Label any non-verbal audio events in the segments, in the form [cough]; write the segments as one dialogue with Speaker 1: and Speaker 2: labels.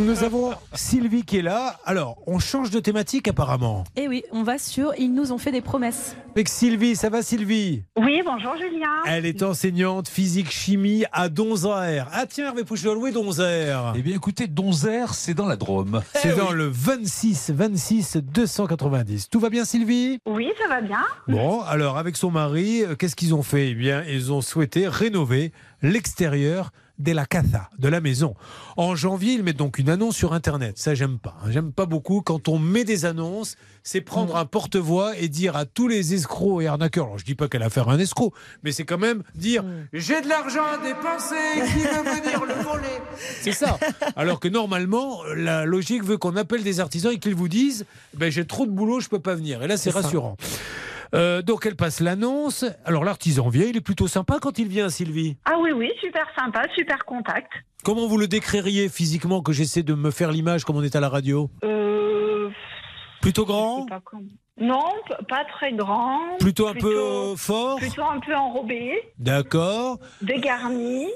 Speaker 1: Nous avons Sylvie qui est là. Alors, on change de thématique apparemment.
Speaker 2: Eh oui, on va sur Ils nous ont fait des promesses.
Speaker 1: Avec Sylvie, ça va Sylvie?
Speaker 3: Oui, bonjour Julien.
Speaker 1: Elle est enseignante physique-chimie à Donzère. Ah tiens, Hervé Pouchol, où est Donzère?
Speaker 4: Eh bien écoutez, Donzère, c'est dans la Drôme.
Speaker 1: C'est dans le 26 26 290. Tout va bien Sylvie?
Speaker 3: Oui, ça va bien.
Speaker 1: Bon, alors avec son mari, euh, qu'est-ce qu'ils ont fait? Eh bien, ils ont souhaité rénover l'extérieur de la casa, de la maison. En janvier, ils mettent donc une annonce sur Internet. Ça, j'aime pas. hein. J'aime pas beaucoup. Quand on met des annonces, c'est prendre un porte-voix et dire à tous les escrocs et arnaqueurs. Alors, je dis pas qu'elle a affaire à un escroc, mais c'est quand même dire j'ai de l'argent à dépenser, qui veut venir le voler C'est ça. Alors que normalement, la logique veut qu'on appelle des artisans et qu'ils vous disent ben, j'ai trop de boulot, je peux pas venir. Et là, c'est rassurant. Euh, donc elle passe l'annonce. Alors l'artisan vient, il est plutôt sympa quand il vient, Sylvie.
Speaker 3: Ah oui, oui, super sympa, super contact.
Speaker 1: Comment vous le décririez physiquement que j'essaie de me faire l'image comme on est à la radio
Speaker 3: Euh,
Speaker 1: Plutôt grand.
Speaker 3: Non, pas très grand.
Speaker 1: Plutôt un peu fort
Speaker 3: Plutôt un peu enrobé,
Speaker 1: D'accord.
Speaker 3: dégarni.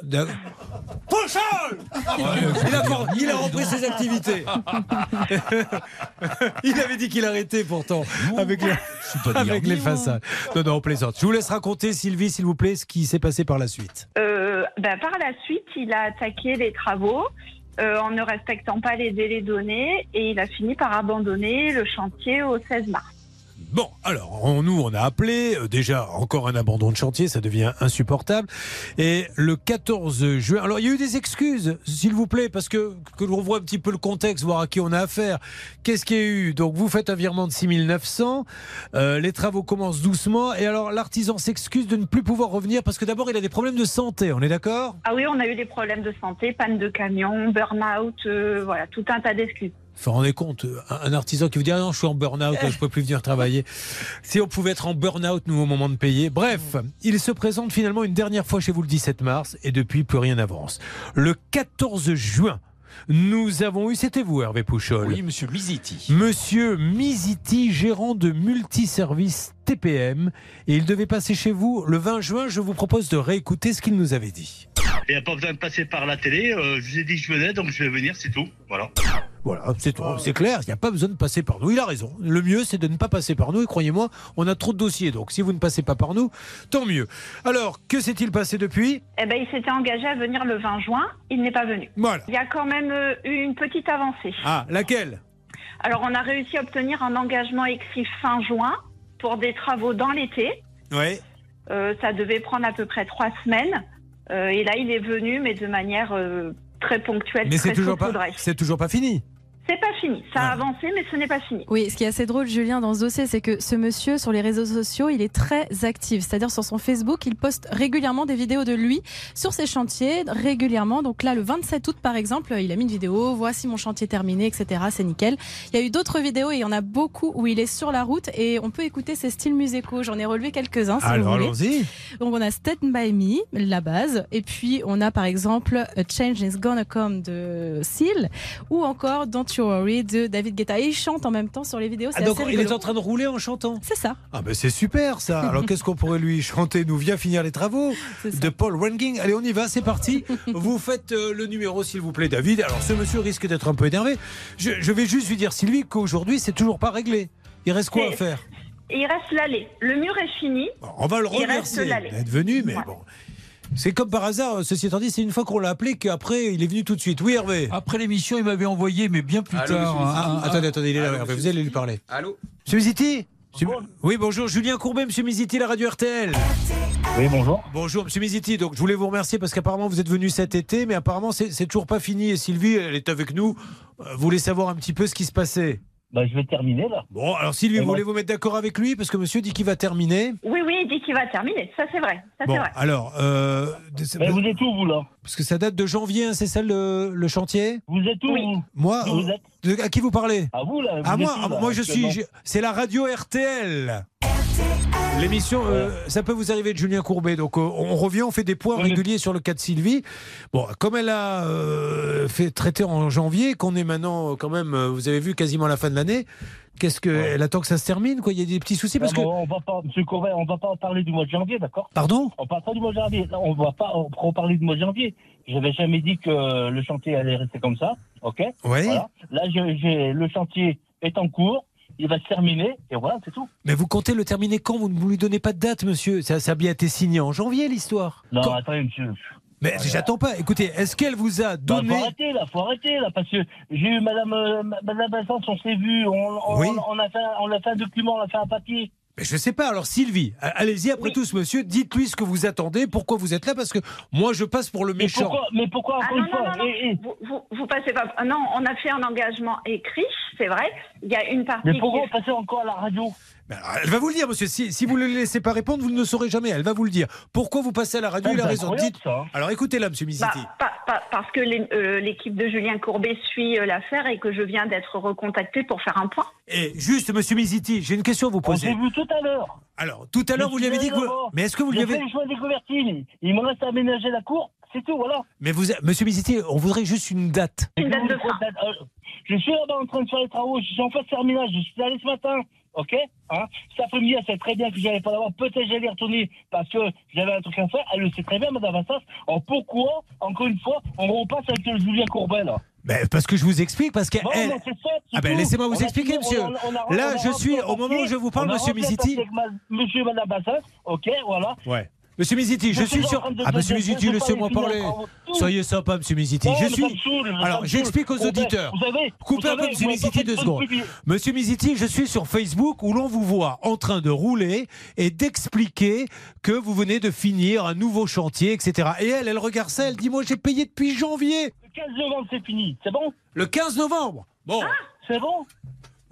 Speaker 1: Il, a, il a repris ses activités. [laughs] il avait dit qu'il arrêtait pourtant avec, les,
Speaker 4: pas
Speaker 1: avec les façades. Non, non, on plaisante. Je vous laisse raconter, Sylvie, s'il vous plaît, ce qui s'est passé par la suite.
Speaker 3: Euh, ben, par la suite, il a attaqué les travaux euh, en ne respectant pas les délais donnés et il a fini par abandonner le chantier au 16 mars.
Speaker 1: Bon, alors, on- nous, on a appelé. euh, déjà, encore un abandon de chantier, ça devient insupportable. Et le 14 juin. Alors, il y a eu des excuses, s'il vous plaît, parce que, que l'on voit un petit peu le contexte, voir à qui on a affaire. Qu'est-ce qu'il y a eu? Donc, vous faites un virement de 6900. euh, les travaux commencent doucement. Et alors, l'artisan s'excuse de ne plus pouvoir revenir parce que d'abord, il a des problèmes de santé. On est d'accord?
Speaker 3: Ah oui, on a eu des problèmes de santé, panne de camion, burn-out, euh, voilà, tout un tas d'excuses.
Speaker 1: Vous vous rendez compte, un artisan qui vous dit ah non, je suis en burn-out, je peux plus venir travailler. [laughs] Si on pouvait être en burn-out, nous, au moment de payer. Bref, il se présente finalement une dernière fois chez vous le 17 mars et depuis, plus rien n'avance. Le 14 juin, nous avons eu, c'était vous, Hervé Pouchol.
Speaker 4: Oui, monsieur Miziti.
Speaker 1: Monsieur Miziti, gérant de multiservice TPM, et il devait passer chez vous le 20 juin. Je vous propose de réécouter ce qu'il nous avait dit.
Speaker 5: Il n'y a pas besoin de passer par la télé. euh, je vous ai dit que je venais, donc je vais venir, c'est tout. Voilà.
Speaker 1: Voilà, c'est tout. C'est clair, il n'y a pas besoin de passer par nous. Il a raison. Le mieux, c'est de ne pas passer par nous. Et croyez-moi, on a trop de dossiers. Donc, si vous ne passez pas par nous, tant mieux. Alors, que s'est-il passé depuis?
Speaker 3: Eh ben, il s'était engagé à venir le 20 juin, il n'est pas venu.
Speaker 1: Voilà.
Speaker 3: Il y a quand même euh, eu une petite avancée.
Speaker 1: Ah, laquelle?
Speaker 3: Alors, on a réussi à obtenir un engagement écrit fin juin pour des travaux dans l'été.
Speaker 1: Oui.
Speaker 3: Euh, ça devait prendre à peu près trois semaines. Euh, et là, il est venu, mais de manière euh, très ponctuelle,
Speaker 1: Mais c'est toujours pas, toujours pas fini.
Speaker 3: C'est pas fini. Ça
Speaker 1: Ah.
Speaker 3: a avancé, mais ce n'est pas fini.
Speaker 2: Oui, ce qui est assez drôle, Julien, dans ce dossier, c'est que ce monsieur, sur les réseaux sociaux, il est très actif. C'est-à-dire, sur son Facebook, il poste régulièrement des vidéos de lui sur ses chantiers, régulièrement. Donc là, le 27 août, par exemple, il a mis une vidéo, voici mon chantier terminé, etc. C'est nickel. Il y a eu d'autres vidéos et il y en a beaucoup où il est sur la route et on peut écouter ses styles musicaux. J'en ai relevé quelques-uns, si
Speaker 1: Alors,
Speaker 2: vous voulez.
Speaker 1: allons-y.
Speaker 2: Donc on a Stand By Me, la base, et puis on a par exemple A Change Is Gonna Come de Seal, ou encore Don't You Worry de David Guetta. Et il chante en même temps sur les vidéos.
Speaker 1: Ah,
Speaker 2: C'est
Speaker 1: donc,
Speaker 2: assez
Speaker 1: il est en train de rouler en chantant
Speaker 2: C'est ça.
Speaker 1: Ah, ben c'est super ça. [laughs] Alors, qu'est-ce qu'on pourrait lui chanter Nous vient finir les travaux de Paul Ranging. Allez, on y va, c'est parti. [laughs] Vous faites euh, le numéro, s'il vous plaît, David. Alors, ce monsieur risque d'être un peu énervé. Je, je vais juste lui dire, Sylvie, qu'aujourd'hui, c'est toujours pas réglé. Il reste quoi à faire?
Speaker 3: il reste l'allée. Le mur est fini.
Speaker 1: Bon, On va le
Speaker 3: Il reste
Speaker 1: remercier
Speaker 3: l'allée.
Speaker 1: d'être venu, mais
Speaker 3: Ouais.
Speaker 1: bon. C'est comme par hasard, ceci étant dit, c'est une fois qu'on l'a appelé qu'après, il est venu tout de suite. Oui, Hervé
Speaker 4: Après l'émission, il m'avait envoyé, mais bien plus
Speaker 6: Allô,
Speaker 4: tard.
Speaker 6: monsieur
Speaker 4: un-
Speaker 1: Ah, Attendez, attendez, il est là,
Speaker 6: Allô,
Speaker 1: Hervé,
Speaker 6: monsieur
Speaker 1: vous allez lui parler.
Speaker 6: Allô
Speaker 1: Monsieur Miziti Oui, bonjour, Julien Courbet, monsieur Miziti, la radio RTL.
Speaker 5: Oui, bonjour.
Speaker 1: Bonjour, monsieur Miziti. Donc, je voulais vous remercier parce qu'apparemment, vous êtes venu cet été, mais apparemment, c'est c'est toujours pas fini. Et Sylvie, elle est avec nous. Euh, Vous voulez savoir un petit peu ce qui se passait
Speaker 5: Bah, je vais terminer là.
Speaker 1: Bon, alors Sylvie, vous voulez vous mettre d'accord avec lui? Parce que monsieur dit qu'il va terminer.
Speaker 3: Oui, oui, il dit qu'il va terminer. Ça, c'est vrai. Ça,
Speaker 1: Bon,
Speaker 3: vrai.
Speaker 1: alors, euh,
Speaker 5: Mais vous êtes où, vous là?
Speaker 1: Parce que ça date de janvier, hein, c'est ça le, le chantier?
Speaker 5: Vous êtes où?
Speaker 3: Oui.
Speaker 5: vous
Speaker 1: Moi,
Speaker 5: Vous êtes
Speaker 1: de- à qui vous parlez?
Speaker 5: À vous là
Speaker 1: À
Speaker 5: vous
Speaker 1: moi,
Speaker 5: où,
Speaker 1: ah,
Speaker 5: là,
Speaker 1: moi je suis. C'est la radio RTL. L'émission, euh, ça peut vous arriver de Julien Courbet. Donc, euh, on revient, on fait des points
Speaker 5: Oui,
Speaker 1: réguliers sur le cas de Sylvie. Bon, comme elle a euh, fait traiter en janvier, qu'on est maintenant, quand même, vous avez vu, quasiment la fin de l'année, Qu'est-ce que
Speaker 6: Ouais.
Speaker 1: elle attend que ça se termine quoi? Il y a des petits soucis parce
Speaker 6: Ah,
Speaker 1: que
Speaker 6: on va pas, Monsieur Courbet, on va pas parler du mois de janvier, d'accord?
Speaker 1: Pardon?
Speaker 6: On parle pas du mois de janvier. On va pas reparler du mois de janvier. J'avais jamais dit que le chantier allait rester comme ça, ok?
Speaker 1: Oui.
Speaker 6: Voilà. Là, j'ai- le chantier est en cours, il va se terminer, et voilà, c'est tout.
Speaker 1: Mais vous comptez le terminer quand? Vous ne lui donnez pas de date, monsieur. Ça, ça a bien été signé en janvier l'histoire.
Speaker 6: Non,
Speaker 1: Quand-
Speaker 6: attendez, monsieur.
Speaker 1: Mais j'attends pas. Écoutez, est-ce qu'elle vous a
Speaker 6: Non,
Speaker 1: donné
Speaker 6: faut arrêter là, faut arrêter là, parce que j'ai eu Madame euh, Madame Vincent, on s'est vu, on, on,
Speaker 1: Oui.
Speaker 6: on a fait, on a fait un document, on a fait un papier.
Speaker 1: Mais je sais pas. Alors Sylvie, allez-y après
Speaker 6: Oui.
Speaker 1: tout, ce monsieur. Dites-lui ce que vous attendez. Pourquoi vous êtes là Parce que moi, je passe pour le
Speaker 6: Mais
Speaker 1: méchant.
Speaker 6: pourquoi, mais pourquoi
Speaker 3: Ah
Speaker 6: encore
Speaker 3: non,
Speaker 6: une
Speaker 3: non,
Speaker 6: fois
Speaker 3: non, non.
Speaker 6: eh, eh,
Speaker 3: Vous, vous, vous passez pas. ah Non, on a fait un engagement écrit, c'est vrai. Il y a une partie
Speaker 6: Mais
Speaker 3: qui
Speaker 6: pourquoi on passait encore à la radio?
Speaker 1: Mais alors, elle va vous le dire, monsieur. Si, si vous ne le laissez pas répondre, vous ne le saurez jamais. Elle va vous le dire. Pourquoi vous passez à la radio? Il a raison. Dites.
Speaker 6: ça, hein.
Speaker 1: Alors écoutez-la, monsieur Misiti.
Speaker 3: Bah, pas- parce que euh, l'équipe de Julien Courbet suit euh, l'affaire et que je viens d'être recontactée pour faire un point.
Speaker 1: Et juste, monsieur Misiti, j'ai une question à vous
Speaker 6: On
Speaker 1: poser.
Speaker 6: s'est vu tout à l'heure.
Speaker 1: Alors, tout à l'heure, vous lui avez dit que. vous-. Mais est-ce que vous lui
Speaker 6: J'ai
Speaker 1: avez.
Speaker 6: fait le choix des couvertines. Il me reste à aménager la cour, c'est tout, voilà.
Speaker 1: Mais vous, monsieur Misiti, on voudrait juste une date.
Speaker 3: Une date de fin.
Speaker 6: euh, Je suis là-bas en train de faire les travaux, je suis en phase terminale, je suis allé ce matin, ok hein Cet après-midi, elle sait très bien que j'allais pas l'avoir, peut-être j'allais retourner parce que j'avais un truc à faire, elle le sait très bien, Madame Vassas. Alors pourquoi, encore une fois, on repasse avec le Julien Courbet, là?
Speaker 1: Ben, parce que je vous explique, parce.
Speaker 6: Bon, c'est
Speaker 1: Ah ben, laissez-moi vous
Speaker 6: On
Speaker 1: expliquer, monsieur.
Speaker 6: on a- on a-
Speaker 1: Là, je suis- au moment où je vous parle, monsieur
Speaker 6: ma- Monsieur Madame Vassas, ok, voilà.
Speaker 1: Ouais. Monsieur Misiti, je
Speaker 6: Je
Speaker 1: suis sur. Ah, monsieur
Speaker 6: de-
Speaker 1: laissez-moi parler. Soyez sympa, monsieur Misiti.
Speaker 6: Non,
Speaker 1: Je suis. Alors, j'explique aux auditeurs. Coupez un peu, monsieur
Speaker 6: m'avez
Speaker 1: deux secondes. Monsieur Misiti, je suis sur Facebook où l'on vous voit en train de rouler et d'expliquer que vous venez de finir un nouveau chantier, etc. Et elle, elle regarde ça, elle dit Moi, j'ai payé depuis janvier,
Speaker 6: 15 novembre, c'est fini. C'est bon
Speaker 1: le 15 novembre. Bon,
Speaker 6: C'est bon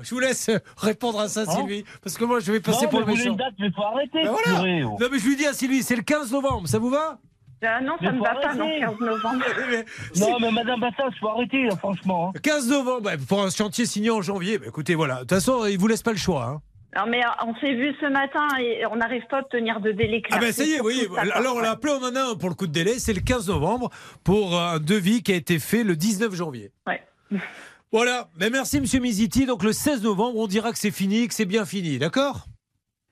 Speaker 1: je vous laisse répondre à ça,
Speaker 6: Hein
Speaker 1: Sylvie, parce que moi, je vais passer
Speaker 6: Non,
Speaker 1: pour
Speaker 6: mais
Speaker 1: le
Speaker 6: vous voulez
Speaker 1: méchant.
Speaker 6: une date, mais faut arrêter.
Speaker 1: Ben voilà.
Speaker 6: oh.
Speaker 1: Non, mais je lui dis à Sylvie C'est le 15 novembre, ça vous va
Speaker 3: Ah non,
Speaker 6: Mais
Speaker 3: ça ne
Speaker 6: faut
Speaker 3: va pas, non,
Speaker 6: arrêter.
Speaker 3: 15 novembre. [laughs]
Speaker 6: Non, mais Madame Bassas, faut arrêter, là, franchement. hein.
Speaker 1: 15 novembre, bah, pour un chantier signé en janvier. Bah, écoutez, voilà. De toute façon, il vous laisse pas le choix. hein.
Speaker 3: Non, mais euh, on s'est vu ce matin et on n'arrive pas à obtenir de délai clair.
Speaker 1: Ah ben ça y est, oui. Alors on l'a appelé, on en a un pour le coup de délai. C'est le 15 novembre pour un devis qui a été fait le 19 janvier.
Speaker 3: Ouais.
Speaker 1: Voilà. Mais merci, Monsieur Miziti. Donc le 16 novembre, on dira que c'est fini, que c'est bien fini. D'accord?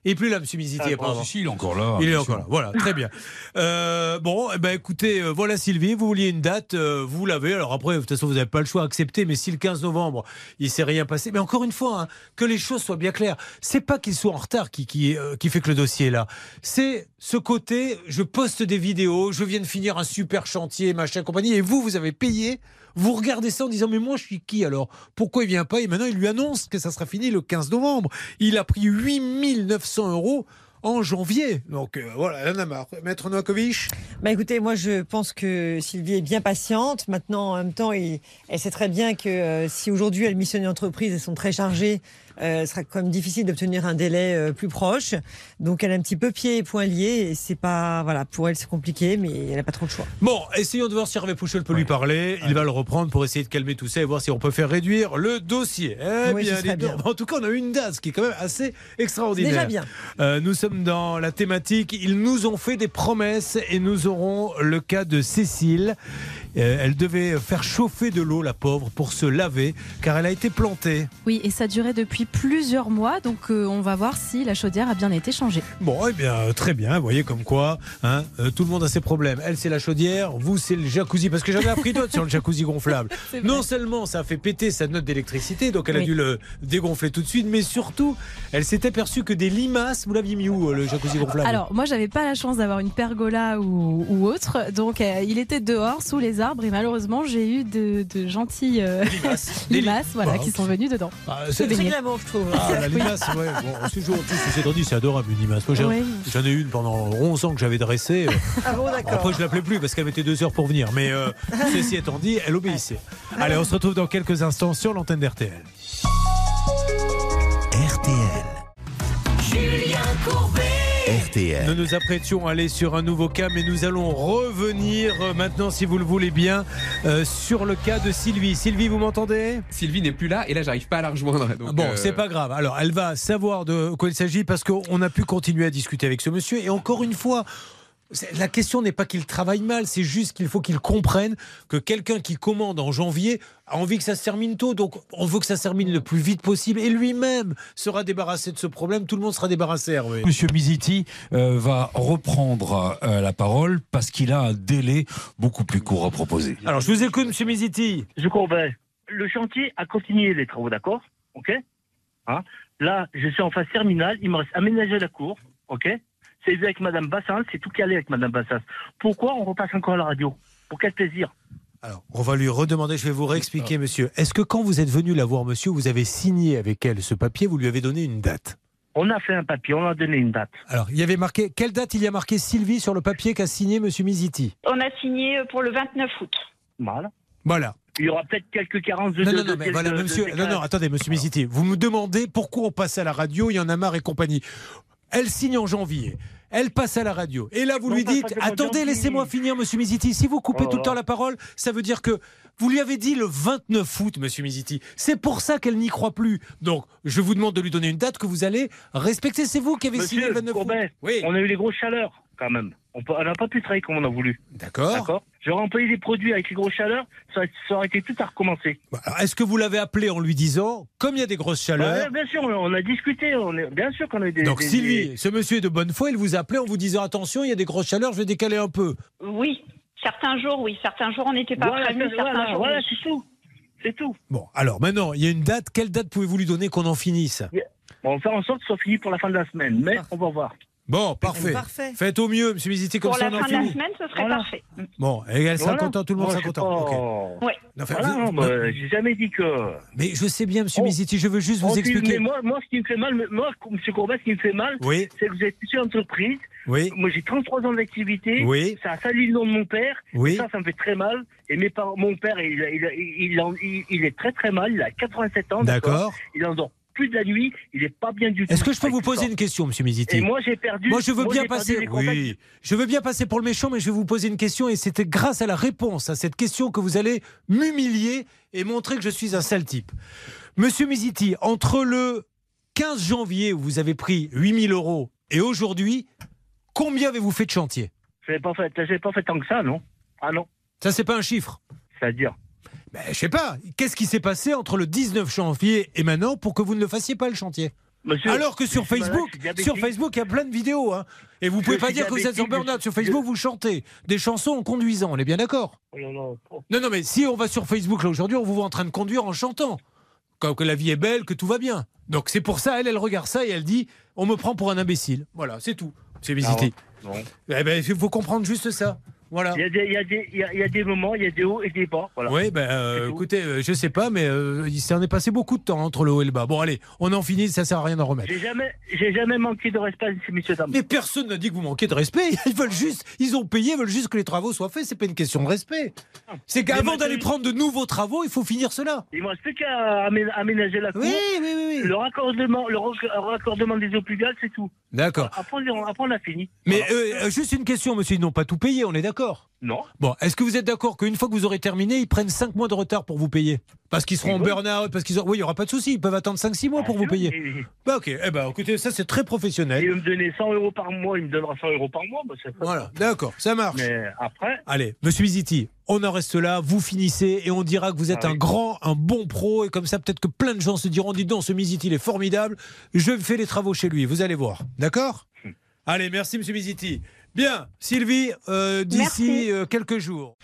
Speaker 1: Est plus là, Miziti,
Speaker 6: Ah.
Speaker 4: Si, il est encore là.
Speaker 1: Il est encore là. Voilà, très bien. Euh, bon, eh ben, écoutez, euh, voilà Sylvie, vous vouliez une date, euh, vous l'avez. Alors après, de toute façon, vous n'avez pas le choix d'accepter, mais si le 15 novembre, il s'est rien passé. Mais encore une fois, hein, que les choses soient bien claires. C'est pas qu'il soit en retard qui, qui, qui fait que le dossier est là. C'est ce côté, je poste des vidéos, je viens de finir un super chantier, machin, compagnie, et vous, vous avez payé. Vous regardez ça en disant mais moi je suis qui alors? Pourquoi il vient pas? Et maintenant il lui annonce que ça sera fini le 15 novembre. Il a pris 8900 euros en janvier. Donc euh, voilà, elle en a marre. Maître Novakovic?
Speaker 7: Bah écoutez, moi je pense que Sylvie est bien patiente. Maintenant, en même temps, elle sait très bien que euh, si aujourd'hui elle missionne une entreprise, elles sont très chargées, euh, ce sera quand même difficile d'obtenir un délai euh, plus proche. Donc elle a un petit peu pieds et poings liés et c'est pas, voilà, pour elle c'est compliqué, mais elle n'a pas trop le choix.
Speaker 1: Bon, essayons de voir si Hervé Pouchol peut lui parler. Il va le reprendre pour essayer de calmer tout ça et voir si on peut faire réduire le dossier. Eh
Speaker 7: Oui,
Speaker 1: bien,
Speaker 7: bien.
Speaker 1: En tout cas, on a eu une date, ce qui est quand même assez extraordinaire.
Speaker 7: déjà bien.
Speaker 1: Euh, nous sommes dans la thématique. Ils nous ont fait des promesses et nous aurons le cas de Cécile. Euh, elle devait faire chauffer de l'eau, la pauvre, pour se laver, car elle a été plantée.
Speaker 2: Oui, et ça durait depuis plusieurs mois, donc euh, on va voir si la chaudière a bien été changée.
Speaker 1: Bon, eh bien, euh, très bien. Vous voyez comme quoi, hein, euh, tout le monde a ses problèmes. Elle, c'est la chaudière. Vous, c'est le jacuzzi. Parce que j'en ai appris d'autres sur le jacuzzi gonflable. [laughs] Non seulement ça a fait péter sa note d'électricité, donc elle a dû le dégonfler tout de suite, mais surtout, elle s'est aperçue que des limaces, vous l'aviez mis où, le jacuzzi gonflable?
Speaker 2: Alors, moi, j'avais pas la chance d'avoir une pergola ou, ou autre, donc euh, il était dehors, sous les arbres, et malheureusement, j'ai eu de, de gentilles [laughs]
Speaker 1: limaces.
Speaker 2: Voilà,
Speaker 1: Voilà.
Speaker 2: qui sont venues dedans.
Speaker 1: Ah, c'est-
Speaker 7: C'est je trouve.
Speaker 1: Ah, la limace, ouais. Bon, c'est toujours, tout ceci étant dit, c'est adorable, une limace. Moi,
Speaker 2: Oui.
Speaker 1: J'en ai une pendant 11 ans que j'avais dressée. [laughs]
Speaker 7: Ah bon, d'accord.
Speaker 1: Après, je l'appelais plus parce qu'elle mettait deux heures pour venir. Mais euh, [laughs] ceci étant dit, elle obéissait. Allez, on se retrouve dans quelques instants sur l'antenne d'RTL.
Speaker 8: RTL.
Speaker 1: Nous nous apprêtions à aller sur un nouveau cas, mais nous allons revenir euh, maintenant, si vous le voulez bien, euh, sur le cas de Sylvie. Sylvie, vous m'entendez?
Speaker 9: Sylvie n'est plus là et là j'arrive pas à la rejoindre. donc,
Speaker 1: Bon,
Speaker 9: euh,
Speaker 1: c'est pas grave. Alors, elle va savoir de quoi il s'agit parce qu'on a pu continuer à discuter avec ce monsieur. Et encore une fois, la question n'est pas qu'il travaille mal, c'est juste qu'il faut qu'il comprenne que quelqu'un qui commande en janvier a envie que ça se termine tôt. Donc on veut que ça se termine le plus vite possible et lui-même sera débarrassé de ce problème. Tout le monde sera débarrassé, Hervé.
Speaker 4: Monsieur Miziti euh, va reprendre euh, la parole parce qu'il a un délai beaucoup plus court à proposer.
Speaker 1: Alors je vous écoute, monsieur Miziti.
Speaker 6: Je Courbet, le chantier a continué les travaux, d'accord? Ok? Hein? Là, je suis en phase terminale, il me reste aménager la cour, ok? C'est vu avec Madame Bassas, c'est tout calé avec Madame Bassas. Pourquoi on repasse encore à la radio? Pour quel plaisir?
Speaker 1: Alors, on va lui redemander, je vais vous réexpliquer, monsieur. Est-ce que quand vous êtes venu la voir, monsieur, vous avez signé avec elle ce papier, vous lui avez donné une date?
Speaker 6: On a fait un papier, on a donné une date.
Speaker 1: Alors, il y avait marqué, quelle date il y a marqué Sylvie sur le papier qu'a signé monsieur Miziti?
Speaker 3: On a signé pour le 29 août.
Speaker 6: Voilà.
Speaker 1: Voilà.
Speaker 6: Il y aura peut-être quelques carences de...
Speaker 1: Non, non, non, mais voilà, monsieur. Non, non, attendez, monsieur Miziti. Vous me demandez pourquoi on passe à la radio, il y en a marre et compagnie. Elle signe en janvier. Elle passe à la radio. Et là, vous
Speaker 6: Non,
Speaker 1: lui dites Attendez, laissez-moi finir, monsieur Miziti. Si vous coupez
Speaker 6: Oh
Speaker 1: tout le temps la parole, ça veut dire que vous lui avez dit le 29 août, monsieur Miziti. C'est pour ça qu'elle n'y croit plus. Donc, je vous demande de lui donner une date que vous allez respecter. C'est vous qui avez signé le
Speaker 6: Monsieur
Speaker 1: 29 août. Oui.
Speaker 6: on a eu les grosses chaleurs, quand même. On n'a pas pu travailler comme on a voulu.
Speaker 1: D'accord.
Speaker 6: D'accord J'aurais employé des produits avec les grosses chaleurs, ça, ça aurait été tout à recommencer.
Speaker 1: Bah, alors, Est-ce que vous l'avez appelé en lui disant, comme il y a des grosses chaleurs,
Speaker 6: Ouais, bien sûr, on a discuté, on est, bien sûr qu'on a eu des...
Speaker 1: donc
Speaker 6: des-
Speaker 1: Sylvie, ce monsieur est de bonne foi, il vous a appelé en vous disant attention, il y a des grosses chaleurs, je vais décaler un peu.
Speaker 3: Oui, certains jours, oui. Certains jours, on n'était pas
Speaker 6: Voilà,
Speaker 3: prévenus. Certains
Speaker 6: voilà,
Speaker 3: jours,
Speaker 6: voilà,
Speaker 3: oui.
Speaker 6: c'est tout. C'est tout.
Speaker 1: Bon, alors maintenant, il y a une date. Quelle date pouvez-vous lui donner qu'on en finisse
Speaker 6: Bon, on va faire en sorte que ce soit fini pour la fin de la semaine, mais on va voir.
Speaker 1: Bon, parfait.
Speaker 7: Parfait.
Speaker 1: Faites au mieux, monsieur Miziti, comme
Speaker 3: Pour
Speaker 1: ça
Speaker 3: la
Speaker 1: on en
Speaker 3: fin de la
Speaker 1: finit.
Speaker 3: semaine, ce serait
Speaker 6: Voilà.
Speaker 3: parfait.
Speaker 1: Bon, et elle sera
Speaker 6: Voilà.
Speaker 1: contente, tout le monde
Speaker 6: Moi,
Speaker 1: sera
Speaker 6: je sais
Speaker 1: content.
Speaker 6: pas-
Speaker 1: Ok.
Speaker 3: Ouais.
Speaker 1: Non, enfin,
Speaker 6: Voilà,
Speaker 1: vous-
Speaker 6: non, bah, j'ai jamais dit que...
Speaker 1: Mais je sais bien, monsieur
Speaker 6: Oh.
Speaker 1: Miziti, je veux juste vous
Speaker 6: On dit-
Speaker 1: expliquer.
Speaker 6: Mais moi, moi, ce qui me fait mal, moi, M. Courbet, ce qui me fait mal,
Speaker 1: Oui,
Speaker 6: c'est que vous êtes une entreprise.
Speaker 1: oui,
Speaker 6: Moi, j'ai 33 ans d'activité.
Speaker 1: oui,
Speaker 6: Ça a sali le nom de mon père.
Speaker 1: oui.
Speaker 6: Ça, ça me fait très mal. Et mes parents, mon père, il, il, il, il, il- il est très très mal. Il a 87 ans.
Speaker 1: D'accord.
Speaker 6: Il en dort plus de la nuit. Il est pas bien du tout.
Speaker 1: Est-ce que je peux vous poser une question, monsieur Miziti
Speaker 6: Et moi, j'ai perdu.
Speaker 1: Moi, je veux bien passer. Oui, je veux bien passer pour le méchant, mais je vais vous poser une question et c'était grâce à la réponse à cette question que vous allez m'humilier et montrer que je suis un sale type. Monsieur Miziti, entre le 15 janvier où vous avez pris 8000 euros et aujourd'hui, combien avez-vous fait de chantier?
Speaker 6: Pas fait, j'avais pas fait tant que ça, non? Ah non.
Speaker 1: Ça, c'est pas un chiffre?
Speaker 6: C'est-à-dire.
Speaker 1: Ben, je sais pas. Qu'est-ce qui s'est passé entre le 19 janvier et maintenant pour que vous ne le fassiez pas le chantier?
Speaker 6: Monsieur,
Speaker 1: Alors que sur
Speaker 6: malade,
Speaker 1: Facebook, sur Facebook, il y a plein de vidéos. hein. Et vous pouvez
Speaker 6: Je
Speaker 1: pas dire que vous êtes en burn-out. Sur Facebook, vous chantez des chansons en conduisant. On est bien d'accord?
Speaker 6: Oh là. Oh.
Speaker 1: Non, non, mais si on va sur Facebook là aujourd'hui, on vous voit en train de conduire en chantant. Comme que la vie est belle, que tout va bien. Donc c'est pour ça, elle, elle regarde ça et elle dit on me prend pour un imbécile. Voilà, c'est tout. C'est visité.
Speaker 6: Bon.
Speaker 1: Eh ben, il faut comprendre juste ça. Voilà.
Speaker 6: Il y, a des, il, y a des, il, y a, il y a des moments, il y a des hauts et des bas. Voilà.
Speaker 1: Oui, ben, euh, écoutez, euh, je sais pas, mais euh, il s'en est passé beaucoup de temps entre le haut et le bas. Bon, allez, on en finit, ça sert à rien d'en remettre.
Speaker 6: J'ai jamais, j'ai jamais manqué de respect à ces messieurs dames.
Speaker 1: Mais personne n'a dit que vous manquez de respect. [laughs] Ils veulent juste, ils ont payé, ils veulent juste que les travaux soient faits. C'est pas une question de respect. C'est qu'avant d'aller prendre de nouveaux travaux, il faut finir cela.
Speaker 6: Il ne me reste plus qu'à amé- aménager la cour.
Speaker 1: Oui, oui, oui, oui.
Speaker 6: Le raccordement, le rac- raccordement des eaux pluviales, c'est tout.
Speaker 1: D'accord.
Speaker 6: Après, on- après, on a fini.
Speaker 1: Mais
Speaker 6: Voilà.
Speaker 1: euh, euh, juste une question, monsieur, ils n'ont pas tout payé, on est d'accord?
Speaker 6: Non.
Speaker 1: Bon, est-ce que vous êtes d'accord qu'une fois que vous aurez terminé, ils prennent 5 mois de retard pour vous payer Parce qu'ils seront en burn-out, parce qu'ils ont... Oui, il n'y aura pas de souci, ils peuvent attendre 5-6 mois pour vous payer.
Speaker 6: Et,
Speaker 1: Bah ok, eh ben écoutez, ça c'est très professionnel.
Speaker 6: il me donnait 100 euros par mois, il me donnera 100 euros par mois. bah,
Speaker 1: Voilà, d'accord, ça marche.
Speaker 6: Mais après,
Speaker 1: Allez, monsieur Viziti, on en reste là, vous finissez et on dira que vous êtes
Speaker 6: Ah
Speaker 1: un grand, un bon pro et comme ça peut-être que plein de gens se diront, dis donc, ce Miziti il est formidable, je fais les travaux chez lui, vous allez voir, d'accord?
Speaker 6: Hmm.
Speaker 1: Allez, merci monsieur Miziti. Bien, Sylvie, euh, d'ici euh, quelques jours.